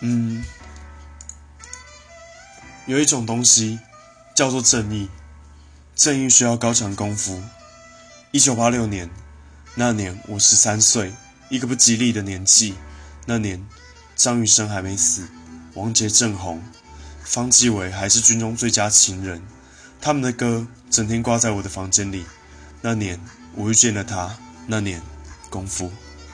嗯，有一种东西叫做正义，正义需要高强功夫。一九八六年，那年我十三岁，一个不吉利的年纪。那年，张雨生还没死，王杰正红，方季韦还是军中最佳情人。他们的歌整天挂在我的房间里。那年，我遇见了他。那年，功夫。